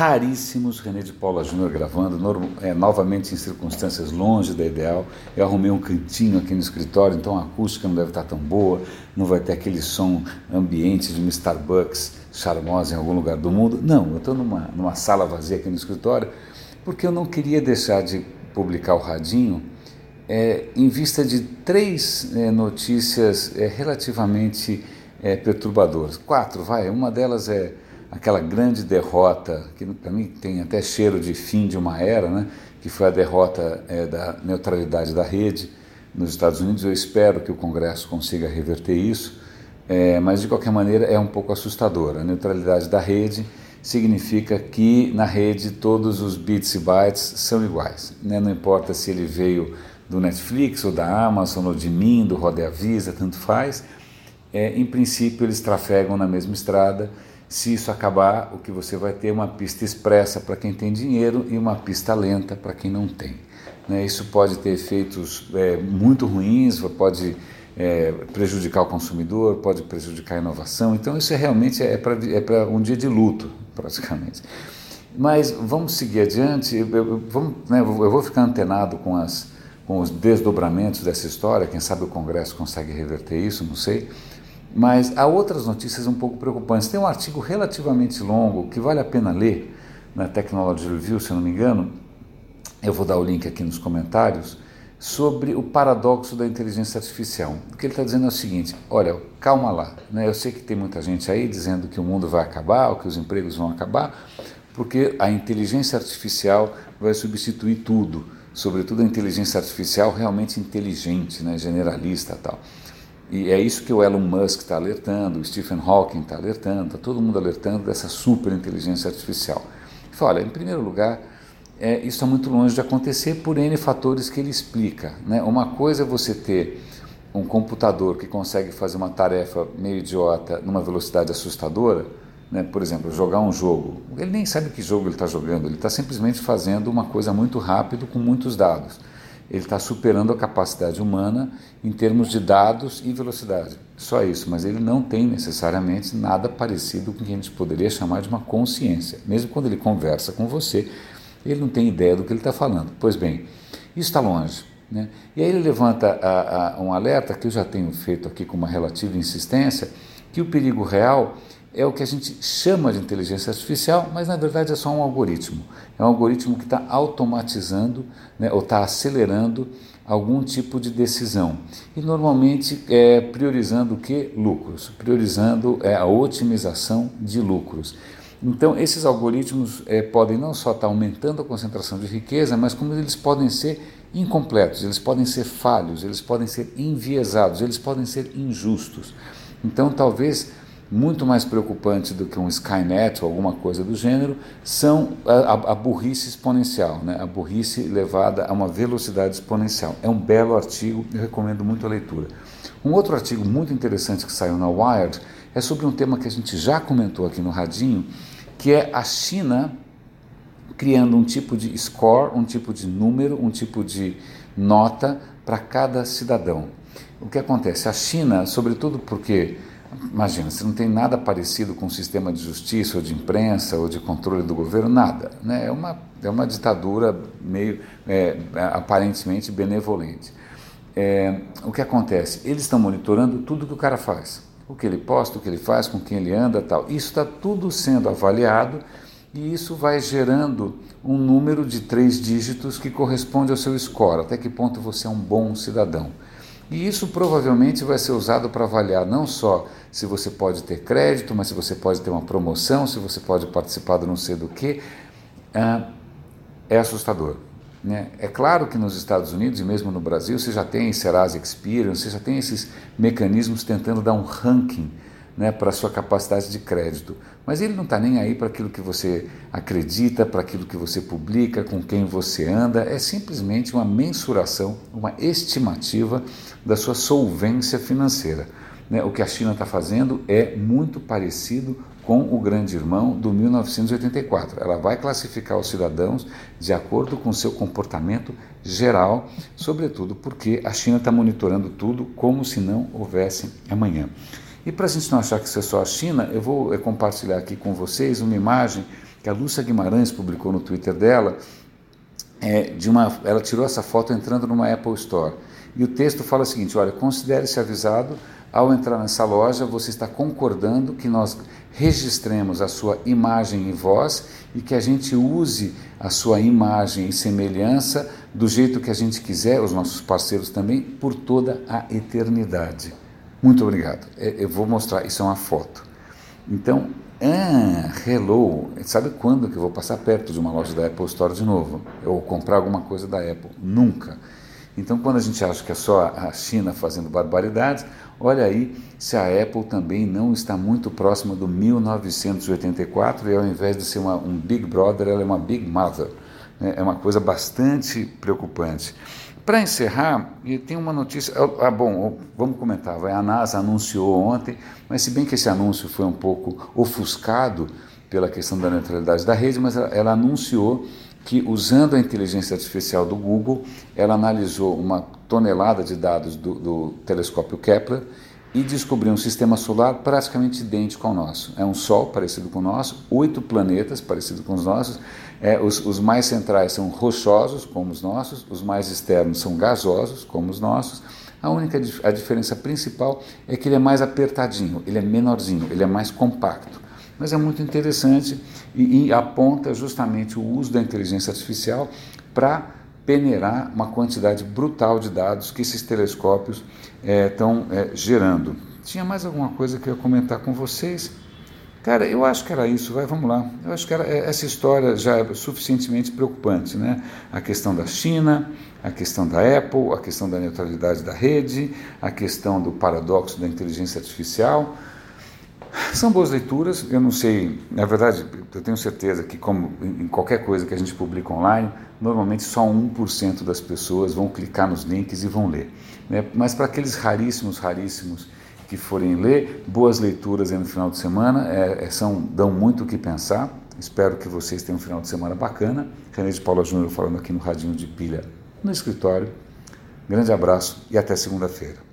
raríssimos, René de Paula Júnior gravando, é, novamente em circunstâncias longe da ideal. Eu arrumei um cantinho aqui no escritório, então a acústica não deve estar tão boa, não vai ter aquele som ambiente de uma Starbucks charmosa em algum lugar do mundo. Não, eu estou numa, numa sala vazia aqui no escritório, porque eu não queria deixar de publicar o radinho é, em vista de três é, notícias é, relativamente é, perturbadoras. Quatro, vai. Uma delas é aquela grande derrota, que para mim tem até cheiro de fim de uma era, né? que foi a derrota é, da neutralidade da rede nos Estados Unidos. Eu espero que o Congresso consiga reverter isso, é, mas de qualquer maneira é um pouco assustador. A neutralidade da rede significa que na rede todos os bits e bytes são iguais. Né? Não importa se ele veio do Netflix ou da Amazon ou de mim, do Rodeavisa, tanto faz. É, em princípio, eles trafegam na mesma estrada se isso acabar, o que você vai ter é uma pista expressa para quem tem dinheiro e uma pista lenta para quem não tem. Né? Isso pode ter efeitos é, muito ruins, pode é, prejudicar o consumidor, pode prejudicar a inovação. Então, isso é realmente é para é um dia de luto, praticamente. Mas vamos seguir adiante. Eu, eu, vamos, né, eu vou ficar antenado com, as, com os desdobramentos dessa história. Quem sabe o Congresso consegue reverter isso, não sei. Mas há outras notícias um pouco preocupantes. Tem um artigo relativamente longo que vale a pena ler na Technology Review, se não me engano. Eu vou dar o link aqui nos comentários sobre o paradoxo da inteligência artificial. O que ele está dizendo é o seguinte: olha, calma lá. Né? Eu sei que tem muita gente aí dizendo que o mundo vai acabar, ou que os empregos vão acabar, porque a inteligência artificial vai substituir tudo, sobretudo a inteligência artificial realmente inteligente, né? generalista tal. E é isso que o Elon Musk está alertando, o Stephen Hawking está alertando, está todo mundo alertando dessa super inteligência artificial. Ele fala, olha, em primeiro lugar, é, isso está muito longe de acontecer por N fatores que ele explica. Né? Uma coisa é você ter um computador que consegue fazer uma tarefa meio idiota numa velocidade assustadora, né? por exemplo, jogar um jogo. Ele nem sabe que jogo ele está jogando, ele está simplesmente fazendo uma coisa muito rápido com muitos dados ele está superando a capacidade humana em termos de dados e velocidade. Só isso, mas ele não tem necessariamente nada parecido com o que a gente poderia chamar de uma consciência. Mesmo quando ele conversa com você, ele não tem ideia do que ele está falando. Pois bem, isso está longe. Né? E aí ele levanta a, a, um alerta que eu já tenho feito aqui com uma relativa insistência, que o perigo real é o que a gente chama de inteligência artificial, mas na verdade é só um algoritmo. É um algoritmo que está automatizando né, ou está acelerando algum tipo de decisão. E normalmente é priorizando o que? Lucros. Priorizando é, a otimização de lucros. Então, esses algoritmos é, podem não só estar tá aumentando a concentração de riqueza, mas como eles podem ser incompletos, eles podem ser falhos, eles podem ser enviesados, eles podem ser injustos. Então, talvez muito mais preocupante do que um Skynet ou alguma coisa do gênero, são a, a, burrice exponencial, né? a burrice levada a uma velocidade exponencial. É um belo artigo, eu recomendo muito a leitura. Um outro artigo muito interessante que saiu na Wired é sobre um tema que a gente já comentou aqui no Radinho, que é a China criando um tipo de score, um tipo de número, um tipo de nota para cada cidadão. O que acontece? A China, sobretudo porque Imagina, você não tem nada parecido com um sistema de justiça ou de imprensa ou de controle do governo, nada. Né? É, uma, é uma ditadura meio é, aparentemente benevolente. É, o que acontece? Eles estão monitorando tudo que o cara faz. O que ele posta, o que ele faz, com quem ele anda tal. Isso está tudo sendo avaliado e isso vai gerando um número de três dígitos que corresponde ao seu score, até que ponto você é um bom cidadão. E isso provavelmente vai ser usado para avaliar não só se você pode ter crédito, mas se você pode ter uma promoção, se você pode participar do não sei do que. Ah, é assustador. Né? É claro que nos Estados Unidos e mesmo no Brasil você já tem Serasa Experience, você já tem esses mecanismos tentando dar um ranking né, para a sua capacidade de crédito. Mas ele não está nem aí para aquilo que você acredita, para aquilo que você publica, com quem você anda. É simplesmente uma mensuração, uma estimativa da sua solvência financeira. Né? O que a China está fazendo é muito parecido com o grande irmão do 1984. Ela vai classificar os cidadãos de acordo com seu comportamento geral, sobretudo porque a China está monitorando tudo como se não houvesse amanhã. E para a gente não achar que isso é só a China, eu vou compartilhar aqui com vocês uma imagem que a Lúcia Guimarães publicou no Twitter dela, é, de uma, ela tirou essa foto entrando numa Apple Store. E o texto fala o seguinte: olha, considere-se avisado, ao entrar nessa loja, você está concordando que nós registremos a sua imagem e voz e que a gente use a sua imagem e semelhança do jeito que a gente quiser, os nossos parceiros também, por toda a eternidade. Muito obrigado. É, eu vou mostrar, isso é uma foto. Então, ah, hello, sabe quando que eu vou passar perto de uma loja da Apple Store de novo? Ou comprar alguma coisa da Apple? Nunca. Então, quando a gente acha que é só a China fazendo barbaridades, olha aí se a Apple também não está muito próxima do 1984 e ao invés de ser uma, um Big Brother, ela é uma Big Mother. Né? É uma coisa bastante preocupante. Para encerrar, tem uma notícia. Ah, bom, vamos comentar. A NASA anunciou ontem, mas se bem que esse anúncio foi um pouco ofuscado pela questão da neutralidade da rede, mas ela, ela anunciou que, usando a inteligência artificial do Google, ela analisou uma tonelada de dados do, do telescópio Kepler e descobriu um sistema solar praticamente idêntico ao nosso. É um Sol parecido com o nosso, oito planetas parecidos com os nossos. É, os, os, mais centrais são rochosos, como os nossos, os mais externos são gasosos, como os nossos. A única a diferença principal é que ele é mais apertadinho, ele é menorzinho, ele é mais compacto. Mas é muito interessante e, e aponta justamente o uso da inteligência artificial para peneirar uma quantidade brutal de dados que esses telescópios estão é, é, gerando. Tinha mais alguma coisa que eu ia comentar com vocês? Cara, eu acho que era isso, vai, vamos lá. Eu acho que era, é, essa história já é suficientemente preocupante, né? A questão da China, a questão da Apple, a questão da neutralidade da rede, a questão do paradoxo da inteligência artificial. São boas leituras, eu não sei, na verdade, eu tenho certeza que, como em qualquer coisa que a gente publica online, normalmente só 1% das pessoas vão clicar nos links e vão ler. Né? Mas para aqueles raríssimos, raríssimos que forem ler, boas leituras no final de semana, é, é, são, dão muito o que pensar. Espero que vocês tenham um final de semana bacana. René de Paula Júnior falando aqui no Radinho de Pilha, no escritório. Grande abraço e até segunda-feira.